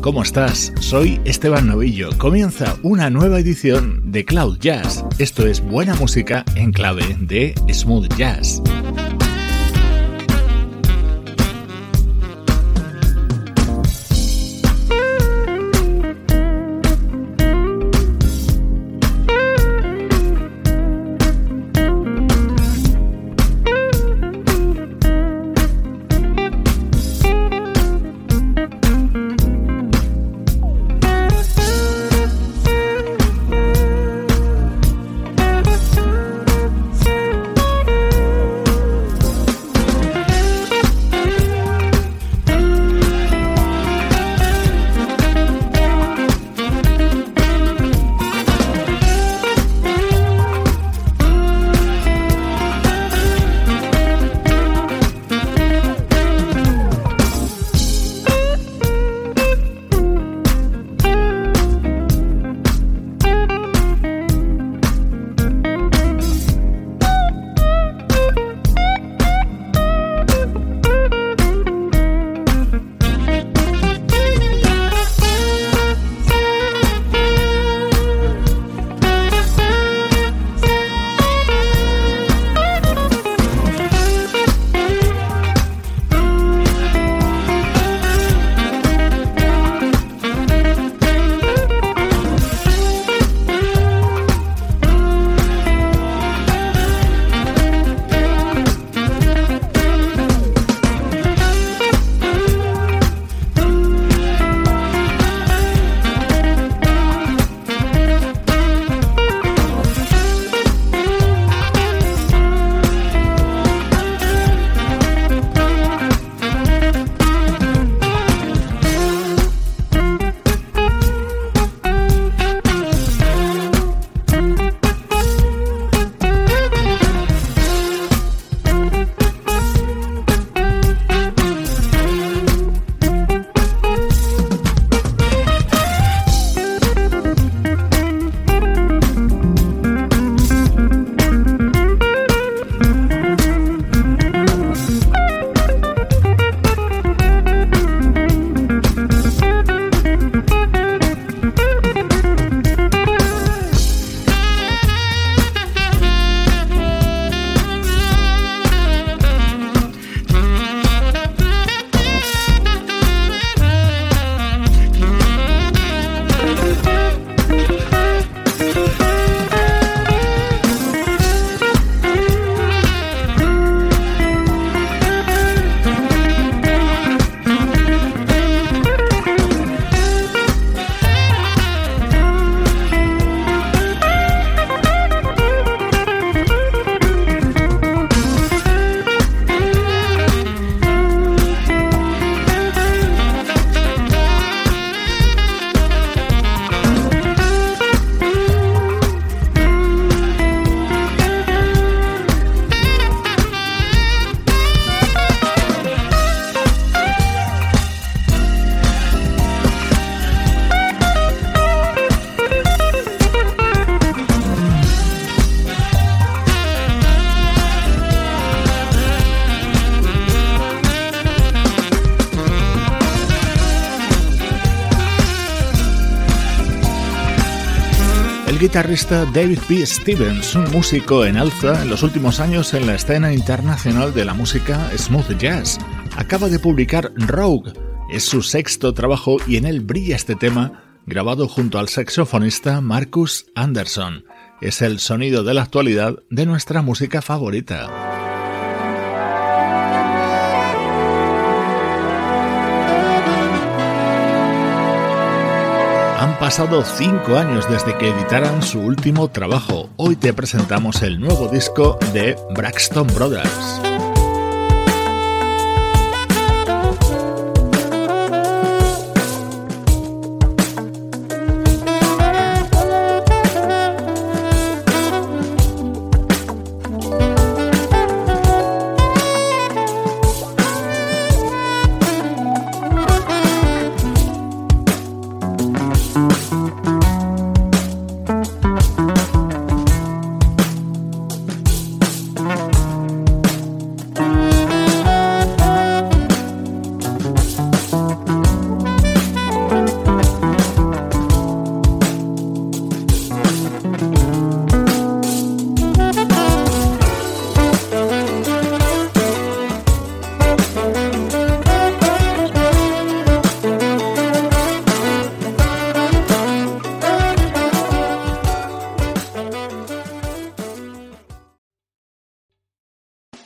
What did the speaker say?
¿cómo estás? Soy Esteban Novillo. Comienza una nueva edición de Cloud Jazz. Esto es buena música en clave de smooth jazz. Guitarrista David P. Stevens, un músico en alza en los últimos años en la escena internacional de la música smooth jazz. Acaba de publicar Rogue, es su sexto trabajo y en él brilla este tema grabado junto al saxofonista Marcus Anderson. Es el sonido de la actualidad de nuestra música favorita. Pasado cinco años desde que editaran su último trabajo. Hoy te presentamos el nuevo disco de Braxton Brothers.